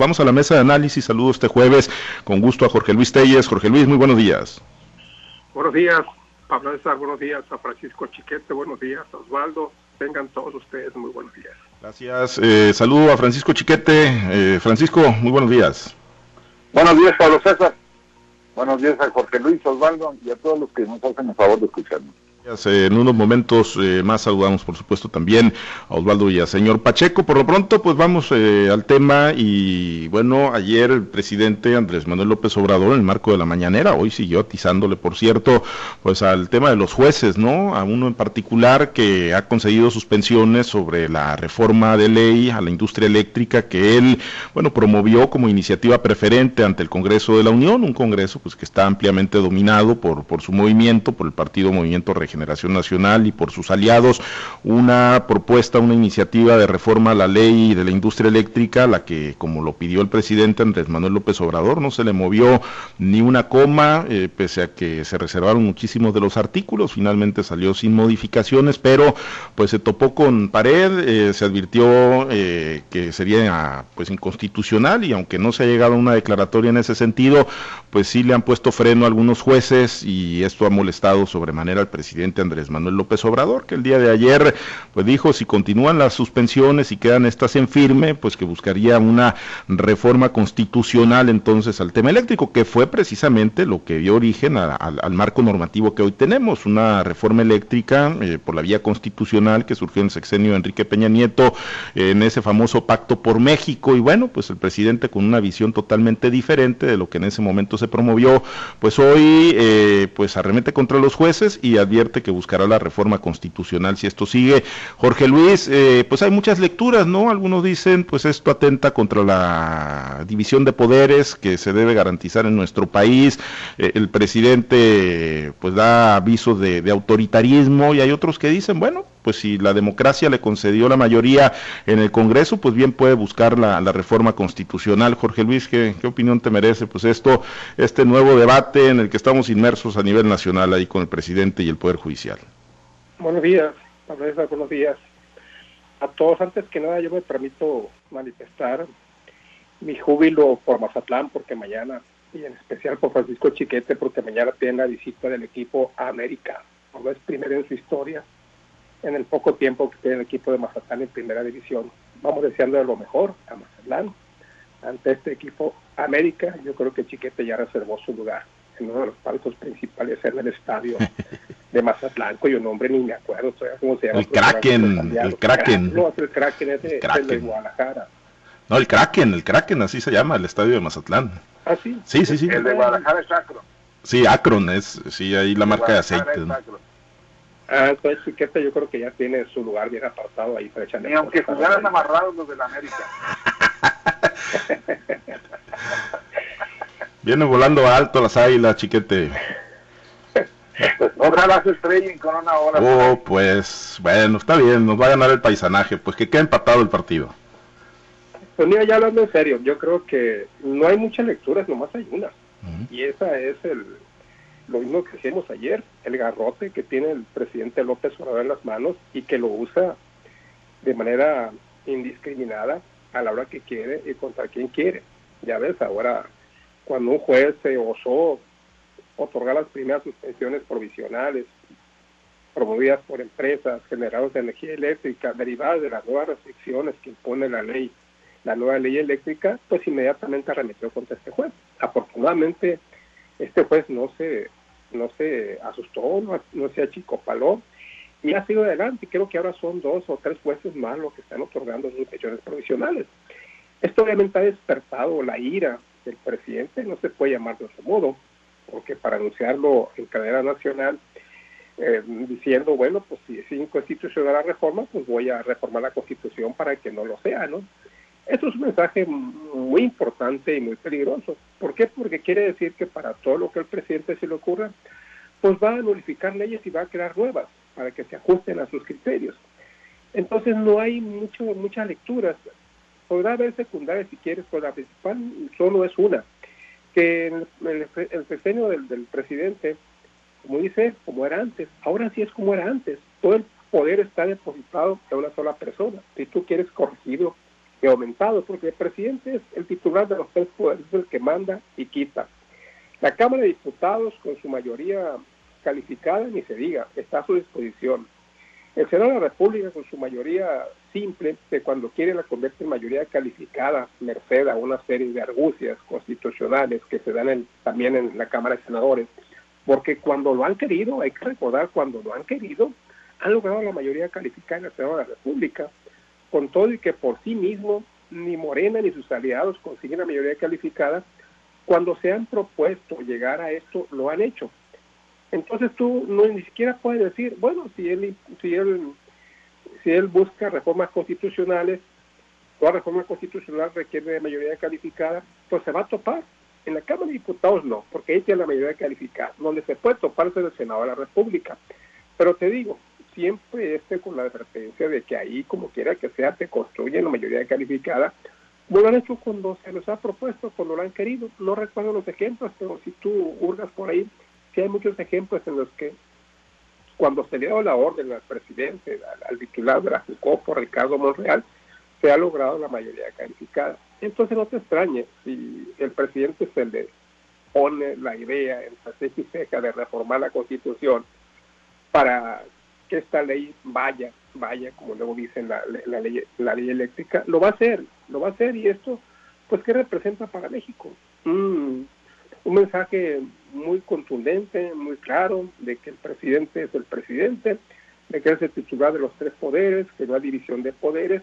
Vamos a la mesa de análisis. Saludos este jueves con gusto a Jorge Luis Telles. Jorge Luis, muy buenos días. Buenos días, Pablo César. Buenos días a Francisco Chiquete. Buenos días a Osvaldo. Tengan todos ustedes muy buenos días. Gracias. Eh, saludo a Francisco Chiquete. Eh, Francisco, muy buenos días. Buenos días, Pablo César. Buenos días a Jorge Luis, Osvaldo y a todos los que nos hacen el favor de escucharnos. En unos momentos eh, más saludamos, por supuesto, también a Osvaldo y a señor Pacheco. Por lo pronto, pues vamos eh, al tema y bueno, ayer el presidente Andrés Manuel López Obrador, en el marco de la mañanera, hoy siguió atizándole, por cierto, pues al tema de los jueces, ¿no? A uno en particular que ha concedido suspensiones sobre la reforma de ley a la industria eléctrica que él, bueno, promovió como iniciativa preferente ante el Congreso de la Unión, un Congreso pues que está ampliamente dominado por, por su movimiento, por el Partido Movimiento Regional Generación Nacional y por sus aliados una propuesta, una iniciativa de reforma a la ley de la industria eléctrica, la que, como lo pidió el presidente Andrés Manuel López Obrador, no se le movió ni una coma, eh, pese a que se reservaron muchísimos de los artículos, finalmente salió sin modificaciones, pero pues se topó con pared, eh, se advirtió eh, que sería pues inconstitucional y aunque no se ha llegado a una declaratoria en ese sentido, pues sí le han puesto freno a algunos jueces y esto ha molestado sobremanera al presidente Andrés Manuel López Obrador, que el día de ayer pues dijo si continúan las suspensiones y quedan estas en firme, pues que buscaría una reforma constitucional entonces al tema eléctrico, que fue precisamente lo que dio origen al marco normativo que hoy tenemos, una reforma eléctrica eh, por la vía constitucional que surgió en el sexenio de Enrique Peña Nieto en ese famoso pacto por México. Y bueno, pues el presidente con una visión totalmente diferente de lo que en ese momento se promovió, pues hoy eh, pues arremete contra los jueces y advierte que buscará la reforma constitucional si esto sigue. Jorge Luis, eh, pues hay muchas lecturas, ¿no? Algunos dicen, pues esto atenta contra la división de poderes que se debe garantizar en nuestro país. Eh, el presidente, pues da avisos de, autoritarismo y hay otros que dicen, bueno, pues si la democracia le concedió la mayoría en el Congreso, pues bien puede buscar la, reforma constitucional. Jorge Luis, ¿qué, ¿qué, opinión te merece? Pues esto, este nuevo debate en el que estamos inmersos a nivel nacional ahí con el presidente y el Poder Judicial. Buenos días, buenos días. A todos, antes que nada, yo me permito manifestar mi júbilo por Mazatlán, porque mañana, y en especial por Francisco Chiquete, porque mañana tiene la visita del equipo América. Por es primero en su historia, en el poco tiempo que tiene el equipo de Mazatlán en primera división. Vamos deseando lo mejor a Mazatlán. Ante este equipo América, yo creo que Chiquete ya reservó su lugar en uno de los palcos principales en el estadio de Mazatlán, cuyo nombre ni me acuerdo cómo se llama. El Kraken, el Kraken. No, el Kraken es de, de Guadalajara. No, el Kraken, el Kraken, así se llama el estadio de Mazatlán. ¿Ah, sí? Sí, sí, sí. El de Guadalajara es Akron. Sí, Akron es, sí, ahí la marca de aceite. Ah, entonces Chiquete yo creo que ya tiene su lugar bien apartado ahí para echarle. Ni aunque jugaran amarrados los de la América. Viene volando alto las águilas, Chiquete. Ojalá se estrellen con una hora. Oh, pues, bueno, está bien, nos va a ganar el paisanaje, pues que quede empatado el partido. Pues mira, ya hablando en serio, yo creo que no hay muchas lecturas, nomás hay una. Y esa es el lo mismo que hicimos ayer, el garrote que tiene el presidente López Obrador en las manos y que lo usa de manera indiscriminada a la hora que quiere y contra quien quiere. Ya ves, ahora cuando un juez se osó otorgar las primeras suspensiones provisionales promovidas por empresas generadoras de energía eléctrica derivadas de las nuevas restricciones que impone la ley, la nueva ley eléctrica, pues inmediatamente arremetió contra este juez. Afortunadamente, este juez no se, no se asustó, no, no se achicopaló y ha sido adelante. Creo que ahora son dos o tres jueces más los que están otorgando suspensiones provisionales. Esto obviamente ha despertado la ira del presidente, no se puede llamar de otro modo, porque para anunciarlo en cadena nacional, eh, diciendo, bueno, pues si es inconstitucional la reforma, pues voy a reformar la constitución para que no lo sea, ¿no? Eso es un mensaje muy importante y muy peligroso. ¿Por qué? Porque quiere decir que para todo lo que el presidente se le ocurra, pues va a nulificar leyes y va a crear nuevas para que se ajusten a sus criterios. Entonces no hay mucho, muchas lecturas. Podrá haber secundarias si quieres, pero la principal solo es una que el, el, del, del, presidente, como dice, como era antes, ahora sí es como era antes. Todo el poder está depositado en una sola persona. Si tú quieres corregirlo, y aumentado, porque el presidente es el titular de los tres poderes, es el que manda y quita. La Cámara de Diputados, con su mayoría calificada, ni se diga, está a su disposición. El Senado de la República, con su mayoría simple, que cuando quiere la convierte en mayoría calificada, merced a una serie de argucias constitucionales que se dan también en la Cámara de Senadores, porque cuando lo han querido, hay que recordar, cuando lo han querido, han logrado la mayoría calificada en el Senado de la República, con todo y que por sí mismo ni Morena ni sus aliados consiguen la mayoría calificada, cuando se han propuesto llegar a esto, lo han hecho. Entonces tú no ni siquiera puedes decir, bueno, si él, si él, si él busca reformas constitucionales, toda reforma constitucional requiere de mayoría calificada, pues se va a topar. En la Cámara de Diputados no, porque ahí tiene la mayoría calificada. Donde se puede topar es el Senado de la República. Pero te digo, siempre esté con la advertencia de que ahí, como quiera que sea, te construyen la mayoría calificada, como lo han hecho cuando se les ha propuesto, cuando lo han querido. No recuerdo los ejemplos, pero si tú hurgas por ahí, sí hay muchos ejemplos en los que cuando se le dio la orden al presidente, al, titular de la por Ricardo Monreal, se ha logrado la mayoría calificada. Entonces no te extrañes si el presidente se le pone la idea en ceja de reformar la constitución para que esta ley vaya, vaya, como luego dicen la, la, ley, la ley eléctrica, lo va a hacer, lo va a hacer y esto, pues, ¿qué representa para México? Mm, un mensaje muy contundente, muy claro, de que el presidente es el presidente, de que es el titular de los tres poderes, que no hay división de poderes,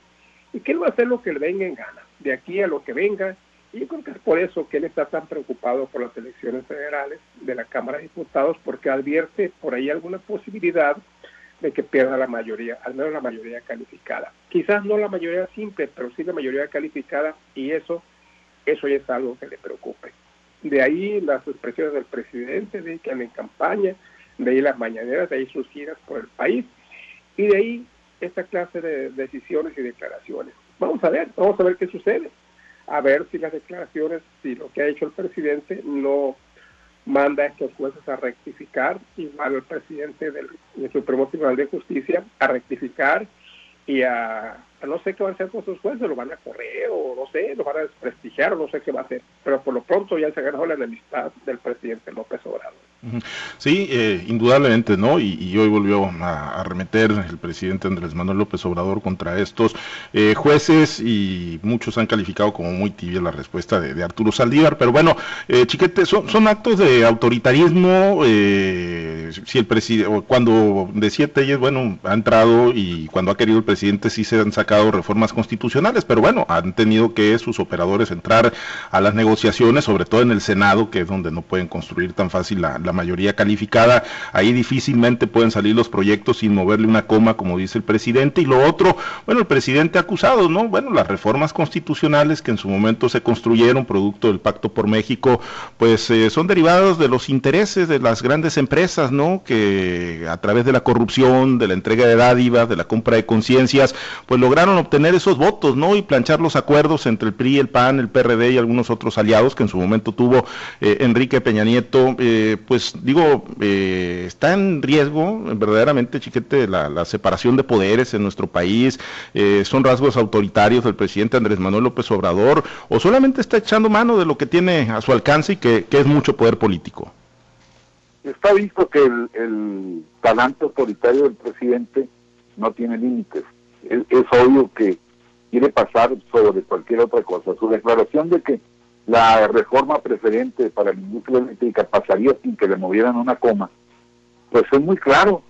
y que él va a hacer lo que le venga en gana, de aquí a lo que venga, y yo creo que es por eso que él está tan preocupado por las elecciones federales de la Cámara de Diputados, porque advierte por ahí alguna posibilidad de que pierda la mayoría, al menos la mayoría calificada. Quizás no la mayoría simple, pero sí la mayoría calificada y eso, eso ya es algo que le preocupe. De ahí las expresiones del presidente, de que en campaña, de ahí las mañaneras, de ahí sus giras por el país y de ahí esta clase de decisiones y declaraciones. Vamos a ver, vamos a ver qué sucede. A ver si las declaraciones, si lo que ha hecho el presidente no manda a estos jueces a rectificar, igual el presidente del, Supremo Tribunal de Justicia a rectificar y a, no sé qué van a hacer con sus jueces, lo van a correr o no sé, lo van a desprestigiar o no sé qué va a hacer, pero por lo pronto ya se ganó la enemistad del presidente López Obrador. Sí, eh, indudablemente, ¿no? Y, hoy volvió a, arremeter el presidente Andrés Manuel López Obrador contra estos eh, jueces y muchos han calificado como muy tibia la respuesta de, Arturo Saldívar, pero bueno, eh, Chiquete, son, actos de autoritarismo, si el presidente, cuando decía Telles, bueno, ha entrado y cuando ha querido el presidente sí se han sacado reformas constitucionales, pero bueno, han tenido que sus operadores entrar a las negociaciones, sobre todo en el Senado, que es donde no pueden construir tan fácil la mayoría calificada, ahí difícilmente pueden salir los proyectos sin moverle una coma, como dice el presidente. Y lo otro, bueno, el presidente ha acusado, ¿no? Bueno, las reformas constitucionales que en su momento se construyeron, producto del Pacto por México, pues eh, son derivados de los intereses de las grandes empresas, ¿no? Que a través de la corrupción, de la entrega de dádivas, de la compra de conciencias, pues lograron obtener esos votos, ¿no? Y planchar los acuerdos entre el PRI, el PAN, el PRD y algunos otros aliados que en su momento tuvo eh, Enrique Peña Nieto, eh, pues pues, digo, eh, está en riesgo verdaderamente, chiquete, la, separación de poderes en nuestro país, eh, son rasgos autoritarios del presidente Andrés Manuel López Obrador, o solamente está echando mano de lo que tiene a su alcance y que, es mucho poder político. Está visto que el, talante autoritario del presidente no tiene límites. Es, es obvio que quiere pasar sobre cualquier otra cosa. Su declaración de que la reforma preferente para la industria eléctrica pasaría sin que le movieran una coma, pues es muy claro.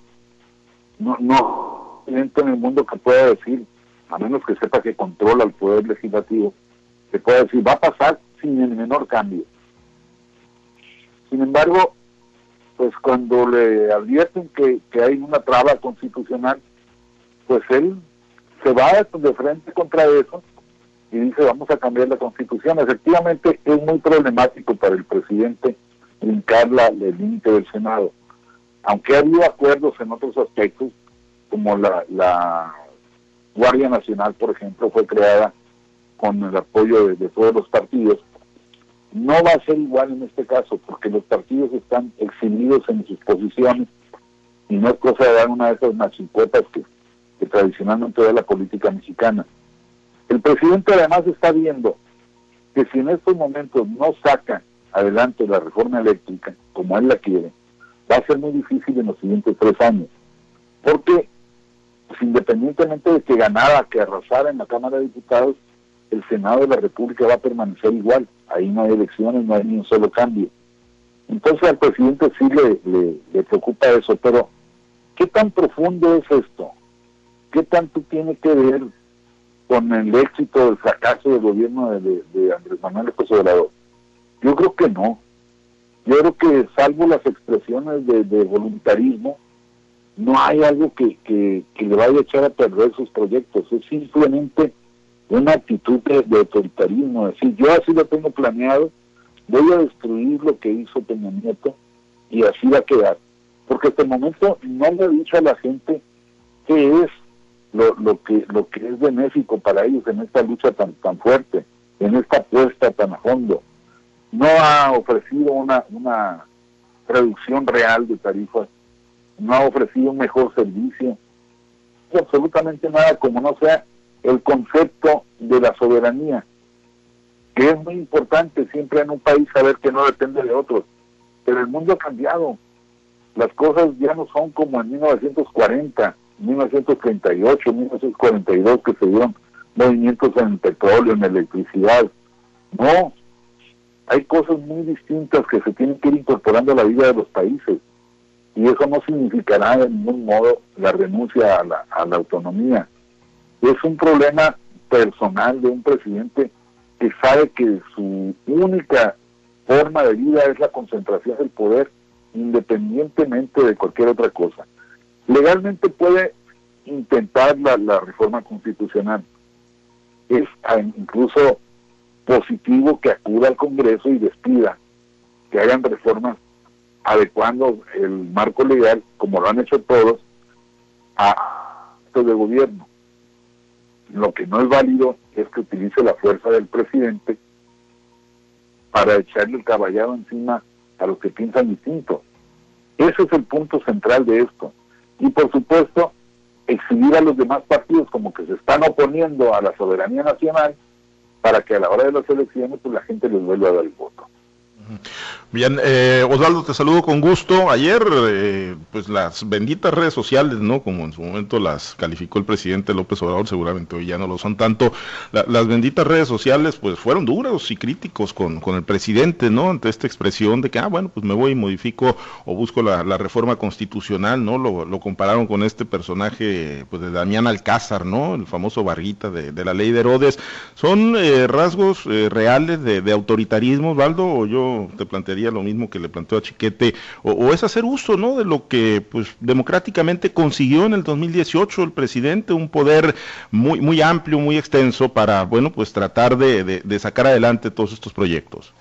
No, no en el mundo que pueda decir, a menos que sepa que controla el poder legislativo, que pueda decir, va a pasar sin el menor cambio. Sin embargo, pues cuando le advierten que, que hay una traba constitucional, pues él se va de frente contra eso y dice vamos a cambiar la constitución. Efectivamente es muy problemático para el presidente brincar el límite del Senado. Aunque ha habido acuerdos en otros aspectos, como la, la Guardia Nacional, por ejemplo, fue creada con el apoyo de, todos los partidos, no va a ser igual en este caso, porque los partidos están exhibidos en sus posiciones y no es cosa de dar una de esas machicuetas que, que tradicionalmente da la política mexicana El presidente además está viendo que si en estos momentos no saca adelante la reforma eléctrica como él la quiere, va a ser muy difícil en los siguientes tres años. Porque pues, independientemente de que ganara, que arrasara en la Cámara de Diputados, el Senado de la República va a permanecer igual. Ahí no hay elecciones, no hay ni un solo cambio. Entonces al presidente sí le, le, preocupa eso, pero ¿qué tan profundo es esto? ¿Qué tanto tiene que ver con el éxito el fracaso del gobierno de, Andrés Manuel López Obrador? Yo creo que no. Yo creo que salvo las expresiones de, voluntarismo, no hay algo que, que, le vaya a echar a perder sus proyectos. Es simplemente una actitud de, autoritarismo. Es decir, yo así lo tengo planeado, voy a destruir lo que hizo Peña Nieto y así va a quedar. Porque hasta el momento no le ha dicho a la gente qué es lo, lo, que, lo que es benéfico para ellos en esta lucha tan, tan fuerte, en esta apuesta tan a fondo. No ha ofrecido una, una reducción real de tarifas, no ha ofrecido un mejor servicio, absolutamente nada como no sea el concepto de la soberanía que es muy importante siempre en un país saber que no depende de otros. Pero el mundo ha cambiado. Las cosas ya no son como en 1940, 1938, 1942 que se dieron movimientos en petróleo, en electricidad. No, hay cosas muy distintas que se tienen que ir incorporando a la vida de los países. Y eso no significará de ningún modo la renuncia a la autonomía. Es un problema personal de un presidente que sabe que su única forma de vida es la concentración del poder independientemente de cualquier otra cosa. Legalmente puede intentar la, reforma constitucional. Es incluso positivo que acuda al Congreso y despida, que hagan reformas adecuando el marco legal, como lo han hecho todos, a actos de gobierno. Lo que no es válido es que utilice la fuerza del presidente para echarle el caballado encima a los que piensan distinto. Ese es el punto central de esto. Y por supuesto, exhibir a los demás partidos como que se están oponiendo a la soberanía nacional para que a la hora de las elecciones pues la gente les vuelva a dar el voto. Bien, eh, Osvaldo, te saludo con gusto. Ayer, eh, pues las benditas redes sociales, ¿no? Como en su momento las calificó el presidente López Obrador, seguramente hoy ya no lo son tanto. las benditas redes sociales, pues fueron duros y críticos con, con el presidente, ¿no? Ante esta expresión de que, ah, bueno, pues me voy y modifico o busco la, reforma constitucional, ¿no? Lo, compararon con este personaje, pues de Damián Alcázar, ¿no? El famoso Barguita de, de la ley de Herodes. ¿Son eh, rasgos reales de, de autoritarismo, Osvaldo, o yo te plantearía lo mismo que le planteó a Chiquete, o, es hacer uso ¿no? de lo que pues democráticamente consiguió en el 2018 el presidente, un poder muy, muy amplio, muy extenso para, bueno, pues tratar de, sacar adelante todos estos proyectos.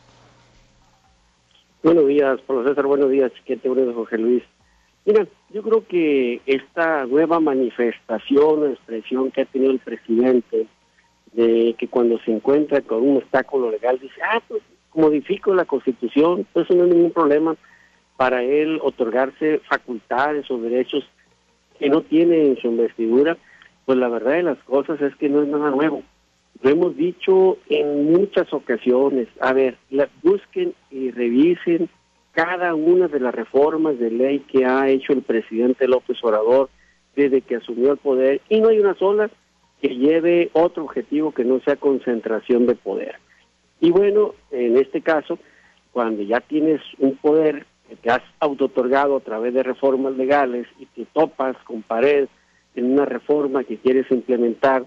Buenos días, profesor, buenos días, Chiquete, buenos días, Jorge Luis. Mira, yo creo que esta nueva manifestación, expresión que ha tenido el presidente, de que cuando se encuentra con un obstáculo legal dice, ah, pues modifico la constitución, pues no es ningún problema para él otorgarse facultades o derechos que no tiene en su investidura, pues la verdad de las cosas es que no es nada nuevo. Lo hemos dicho en muchas ocasiones. A ver, busquen y revisen cada una de las reformas de ley que ha hecho el presidente López Obrador desde que asumió el poder y no hay una sola que lleve otro objetivo que no sea concentración de poder. Y bueno, en este caso, cuando ya tienes un poder que te has autotorgado a través de reformas legales y te topas con pared en una reforma que quieres implementar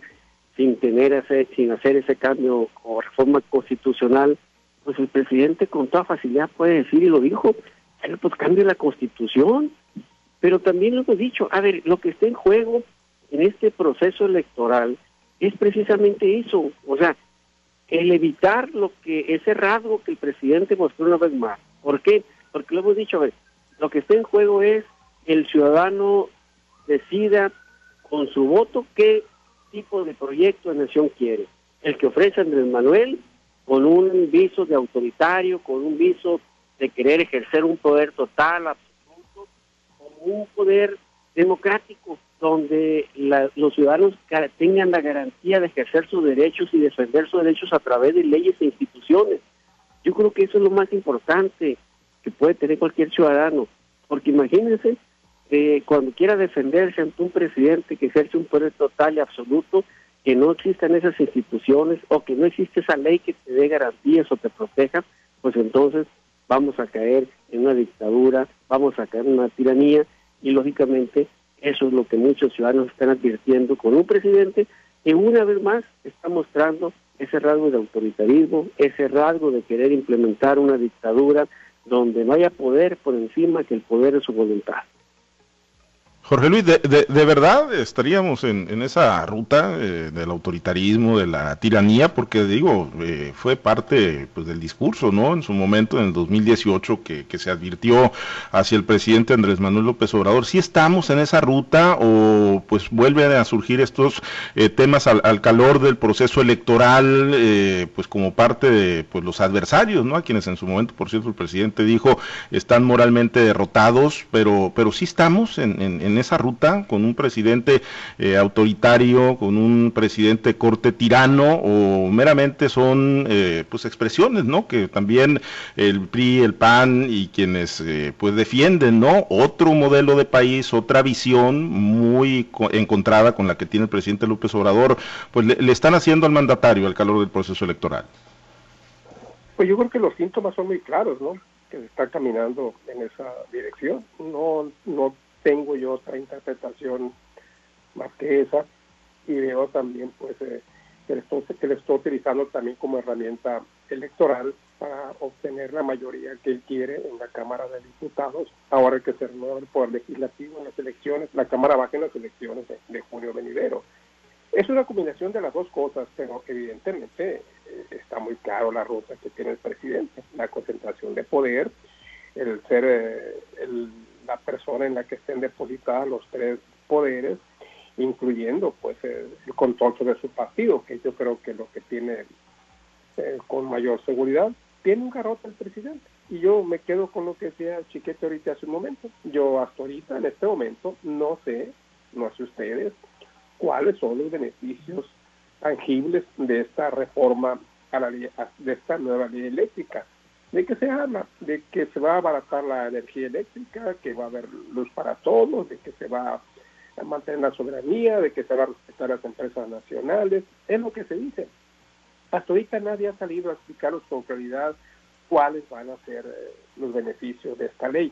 sin tener ese, sin hacer ese cambio o reforma constitucional, pues el presidente con toda facilidad puede decir y lo dijo, pues cambie la constitución. Pero también lo hemos dicho, a ver, lo que está en juego en este proceso electoral es precisamente eso, o sea, el evitar lo que ese rasgo que el presidente mostró una vez más. ¿Por qué? Porque lo hemos dicho, a ver, lo que está en juego es el ciudadano decida con su voto qué tipo de proyecto de nación quiere. El que ofrece Andrés Manuel con un viso de autoritario, con un viso de querer ejercer un poder total, absoluto, o un poder democrático. Donde los ciudadanos tengan la garantía de ejercer sus derechos y defender sus derechos a través de leyes e instituciones. Yo creo que eso es lo más importante que puede tener cualquier ciudadano, porque imagínense eh, cuando quiera defenderse ante un presidente que ejerce un poder total y absoluto, que no existan esas instituciones o que no existe esa ley que te dé garantías o te proteja, pues entonces vamos a caer en una dictadura, vamos a caer en una tiranía y lógicamente eso es lo que muchos ciudadanos están advirtiendo con un presidente que una vez más está mostrando ese rasgo de autoritarismo, ese rasgo de querer implementar una dictadura donde no haya poder por encima que el poder de su voluntad. Jorge Luis, ¿de, de, verdad estaríamos en, en esa ruta eh, del autoritarismo, de la tiranía? Porque digo, eh, fue parte pues, del discurso, ¿no? En su momento, en el 2018, que, que, se advirtió hacia el presidente Andrés Manuel López Obrador. ¿Sí estamos en esa ruta o pues vuelven a surgir estos eh, temas al, al, calor del proceso electoral, pues como parte de pues, los adversarios, ¿no? A quienes en su momento, por cierto, el presidente dijo, están moralmente derrotados, pero, pero sí estamos en, en, en esa ruta con un presidente eh, autoritario, con un presidente corte tirano o meramente son eh, pues expresiones, ¿no? Que también el PRI, el PAN y quienes eh, pues defienden, ¿no? Otro modelo de país, otra visión muy encontrada con la que tiene el presidente López Obrador, pues le, le están haciendo al mandatario al calor del proceso electoral. Pues yo creo que los síntomas son muy claros, ¿no? que está caminando en esa dirección. No, no tengo yo otra interpretación esa y veo también pues eh, que, le estoy, que le estoy utilizando también como herramienta electoral para obtener la mayoría que él quiere en la Cámara de Diputados. Ahora que se renueva el Poder Legislativo en las elecciones, la Cámara baja en las elecciones de, junio venidero. Es una combinación de las dos cosas, pero evidentemente eh, está muy claro la ruta que tiene el presidente, la concentración de poder, el ser eh, el la persona en la que estén depositadas los tres poderes, incluyendo pues el, control sobre su partido, que yo creo que lo que tiene eh, con mayor seguridad, tiene un garrote el presidente. Y yo me quedo con lo que decía Chiquete ahorita hace un momento. Yo hasta ahorita, en este momento, no sé, no sé ustedes, cuáles son los beneficios tangibles de esta reforma a la de esta nueva ley eléctrica ¿De qué se habla? De que se va a abaratar la energía eléctrica, que va a haber luz para todos, de que se va mantener la soberanía, de que se va a respetar las empresas nacionales. Es lo que se dice. Hasta ahorita nadie ha salido a explicaros con claridad cuáles van a ser eh, los beneficios de esta ley.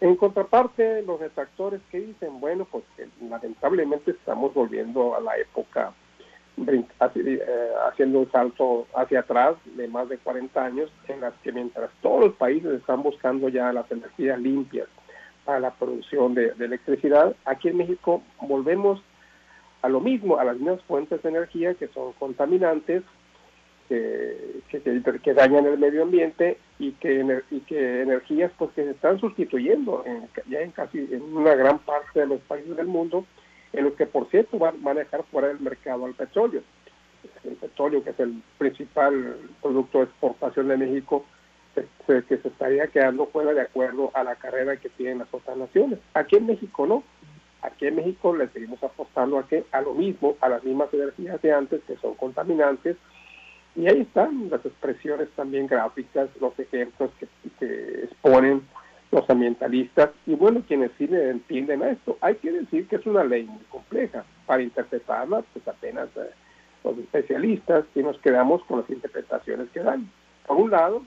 En contraparte, los detractores que dicen, bueno, pues lamentablemente estamos volviendo a la época eh, haciendo un salto hacia atrás de más de 40 años, en las que mientras todos los países están buscando ya las energías limpias para la producción de, electricidad, aquí en México volvemos a lo mismo, a las mismas fuentes de energía que son contaminantes, que, dañan el medio ambiente y que, energías pues que se están sustituyendo en, ya en casi en una gran parte de los países del mundo en lo que por cierto van, a dejar fuera del mercado al petróleo. El petróleo, que es el principal producto de exportación de México, que se estaría quedando fuera de acuerdo a la carrera que tienen las otras naciones. Aquí en México no. Aquí en México le seguimos apostando a que a lo mismo, a las mismas energías de antes que son contaminantes. Y ahí están las expresiones también gráficas, los ejemplos que, que exponen los ambientalistas y bueno, quienes sí le entienden a esto. Hay que decir que es una ley muy compleja. Para interpretarla, pues apenas eh, los especialistas y nos quedamos con las interpretaciones que dan. Por un lado,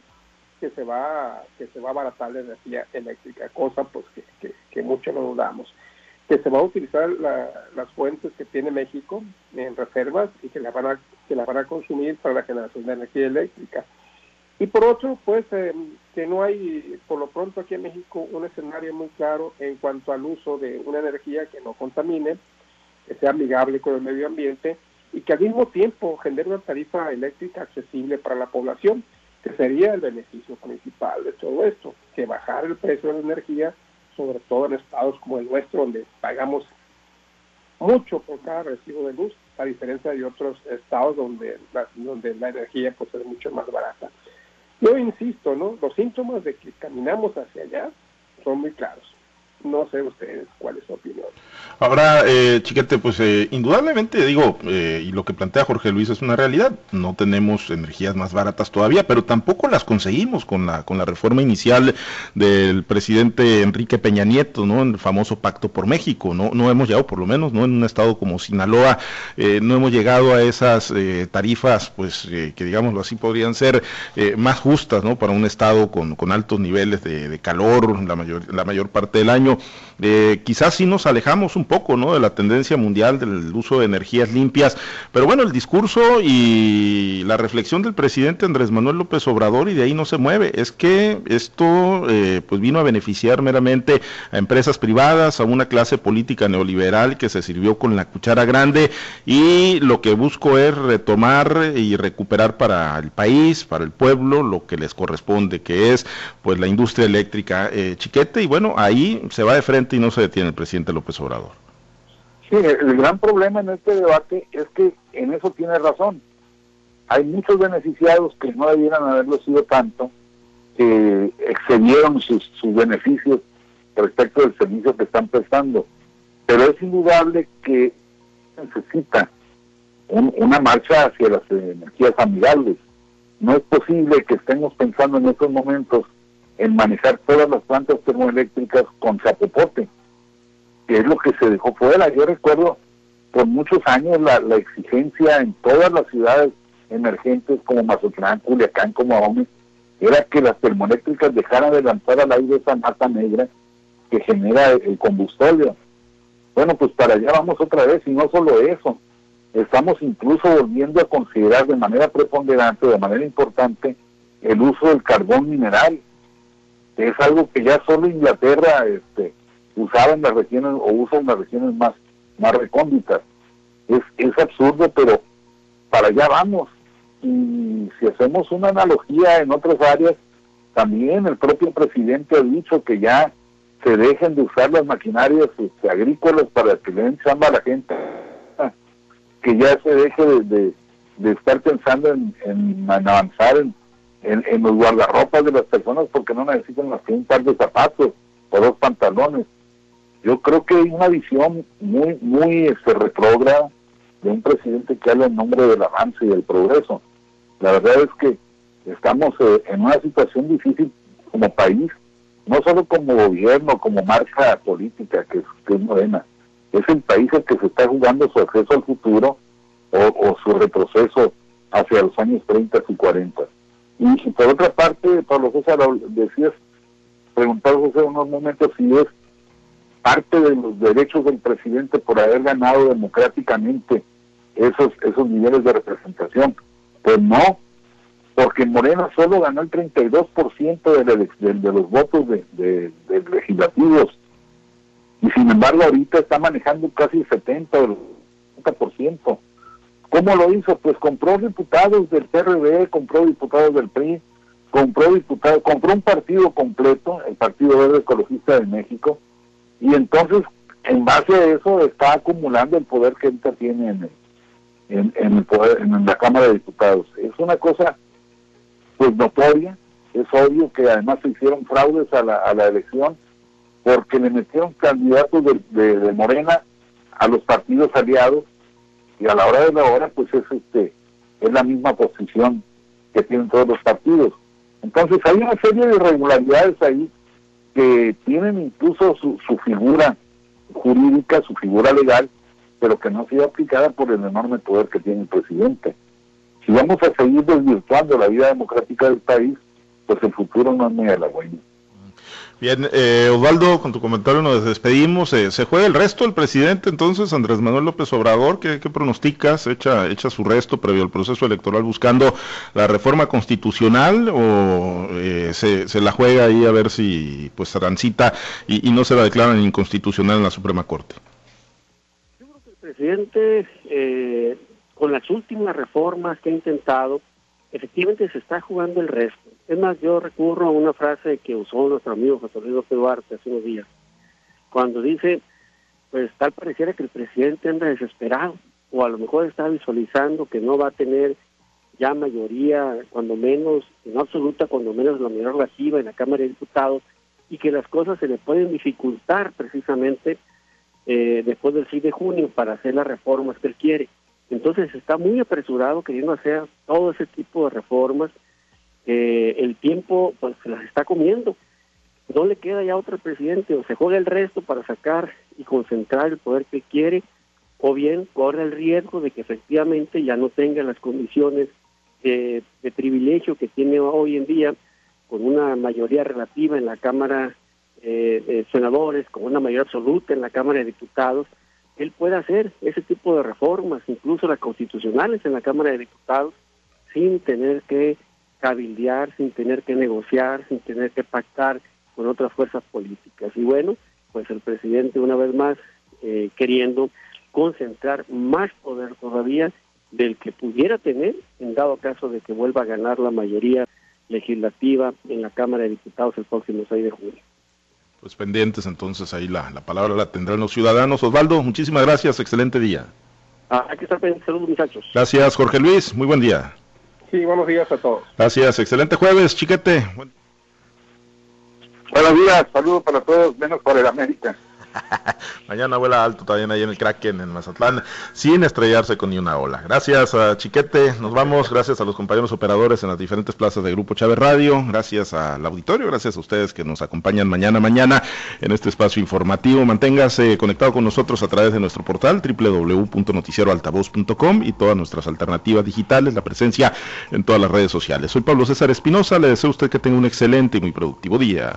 que se va que se va a abaratar la energía eléctrica, cosa pues que, que, mucho no dudamos. Que se va a utilizar las fuentes que tiene México en reservas y que la van a que la van a consumir para la generación de energía eléctrica y por otro, pues eh, que no hay, por lo pronto aquí en México, un escenario muy claro en cuanto al uso de una energía que no contamine, que sea amigable con el medio ambiente y que al mismo tiempo genere una tarifa eléctrica accesible para la población, sería el beneficio principal de todo esto, que bajar el precio de la energía, sobre todo en estados como el nuestro, donde pagamos mucho por cada recibo de luz, a diferencia de otros estados donde la, donde la energía pues, es mucho más barata. Yo insisto, ¿no? Los síntomas de que caminamos hacia allá son muy claros. No sé ustedes cuál es su opinión. Ahora, eh, Chiquete, pues eh, indudablemente digo, eh, y lo que plantea Jorge Luis es una realidad, no tenemos energías más baratas todavía, pero tampoco las conseguimos con la, con la reforma inicial del presidente Enrique Peña Nieto, ¿no? El famoso Pacto por México, ¿no? No hemos llegado, por lo menos, ¿no? En un estado como Sinaloa, eh, no hemos llegado a esas eh, tarifas, pues, eh, que digámoslo así, podrían ser más justas, ¿no? Para un estado con, con altos niveles de, de calor la mayor, la mayor parte del año. Quizás sí nos alejamos un poco ¿no? de la tendencia mundial del uso de energías limpias. Pero bueno, el discurso y la reflexión del presidente Andrés Manuel López Obrador y de ahí no se mueve. Es que esto eh, pues vino a beneficiar meramente a empresas privadas, a una clase política neoliberal que se sirvió con la cuchara grande y lo que busco es retomar y recuperar para el país, para el pueblo, lo que les corresponde, que es pues la industria eléctrica eh, chiquete y bueno, ahí se va de frente y no se detiene el presidente López Obrador. Sí, el gran problema en este debate es que en eso tiene razón. Hay muchos beneficiados que no debieran haberlo sido tanto, que excedieron sus, beneficios respecto del servicio que están prestando. Pero es indudable que necesita una marcha hacia las energías amigables. No es posible que estemos pensando en estos momentos en manejar todas las plantas termoeléctricas con zapopote que es lo que se dejó fuera. Yo recuerdo por muchos años la, exigencia en todas las ciudades emergentes como Mazatlán, Culiacán, como Ahome, era que las termoeléctricas dejaran de lanzar al aire esa masa negra que genera el combustorio. Bueno, pues para allá vamos otra vez y no solo eso, estamos incluso volviendo a considerar de manera preponderante, de manera importante, el uso del carbón mineral, es algo que ya solo Inglaterra este, usaba en las regiones o usa en las regiones más, más recónditas. Es, es absurdo, pero para allá vamos. Y si hacemos una analogía en otras áreas, también el propio presidente ha dicho que ya se dejen de usar las maquinarias este, agrícolas para que le den chamba a la gente, que ya se deje de, de, estar pensando en, en avanzar en, en, los guardarropas de las personas porque no necesitan más que un par de zapatos o dos pantalones. Yo creo que hay una visión muy, muy este, retrógrada de un presidente que habla en nombre del avance y del progreso. La verdad es que estamos eh, en una situación difícil como país, no solo como gobierno, como marca política que es, que es Morena, es el país el que se está jugando su acceso al futuro o, su retroceso hacia los años 30 y 40. Y, por otra parte, Pablo César, decías, preguntar José unos momentos si es parte de los derechos del presidente por haber ganado democráticamente esos, esos niveles de representación. Pues no, porque Morena solo ganó el 32% de, de, de los votos de, legislativos y sin embargo ahorita está manejando casi el 70 o el 70%. ¿Cómo lo hizo? Pues compró diputados del PRD, compró diputados del PRI, compró diputados, compró un partido completo, el Partido Verde Ecologista de México, y entonces en base a eso está acumulando el poder que él tiene en, en, en, el poder, en la Cámara de Diputados. Es una cosa pues notoria, es obvio que además se hicieron fraudes a la, a la elección porque le metieron candidatos de, de, Morena a los partidos aliados y a la hora de la hora pues es este es la misma posición que tienen todos los partidos. Entonces hay una serie de irregularidades ahí que tienen incluso su, su figura jurídica, su figura legal, pero que no ha sido aplicada por el enorme poder que tiene el presidente. Si vamos a seguir desvirtuando la vida democrática del país, pues el futuro no es muy halagüeño. Bien, eh, Osvaldo, con tu comentario nos despedimos. Eh, ¿Se juega el resto el presidente entonces, Andrés Manuel López Obrador? ¿Qué, pronosticas? ¿Echa, ¿Echa su resto previo al proceso electoral buscando la reforma constitucional o eh, se, la juega ahí a ver si pues transita y, y no se la declaran inconstitucional en la Suprema Corte? Yo creo que el presidente, eh, con las últimas reformas que ha intentado, efectivamente se está jugando el resto. Es más, yo recurro a una frase que usó nuestro amigo José Luis Duarte hace unos días, cuando dice, pues tal pareciera que el presidente anda desesperado, o a lo mejor está visualizando que no va a tener ya mayoría, cuando menos, no absoluta, cuando menos la mayoría relativa en la Cámara de Diputados, y que las cosas se le pueden dificultar precisamente eh, después del 6 de junio para hacer las reformas que él quiere. Entonces está muy apresurado queriendo hacer todo ese tipo de reformas. Eh, el tiempo pues se las está comiendo. No le queda ya otro presidente, o se juega el resto para sacar y concentrar el poder que quiere, o bien corre el riesgo de que efectivamente ya no tenga las condiciones de, privilegio que tiene hoy en día, con una mayoría relativa en la Cámara eh, de Senadores, con una mayoría absoluta en la Cámara de Diputados, él puede hacer ese tipo de reformas, incluso las constitucionales en la Cámara de Diputados, sin tener que cabildear, sin tener que negociar, sin tener que pactar con otras fuerzas políticas. Y bueno, pues el presidente una vez más eh, queriendo concentrar más poder todavía del que pudiera tener en dado caso de que vuelva a ganar la mayoría legislativa en la Cámara de Diputados el próximo 6 de junio. Pues pendientes entonces ahí la, la palabra la tendrán los ciudadanos. Osvaldo, muchísimas gracias, excelente día. Ah, hay que estar pendientes, saludos muchachos. Gracias Jorge Luis, muy buen día. Sí, buenos días a todos. Gracias, excelente jueves, chiquete. Buenos días, saludos para todos, menos para el América. Mañana vuela alto también ahí en el Kraken en Mazatlán, sin estrellarse con ni una ola. Gracias a Chiquete, nos vamos, gracias a los compañeros operadores en las diferentes plazas de Grupo Chávez Radio, gracias al auditorio, gracias a ustedes que nos acompañan mañana, mañana en este espacio informativo. Manténgase conectado con nosotros a través de nuestro portal www.noticieroaltavoz.com y todas nuestras alternativas digitales, la presencia en todas las redes sociales. Soy Pablo César Espinosa, le deseo a usted que tenga un excelente y muy productivo día.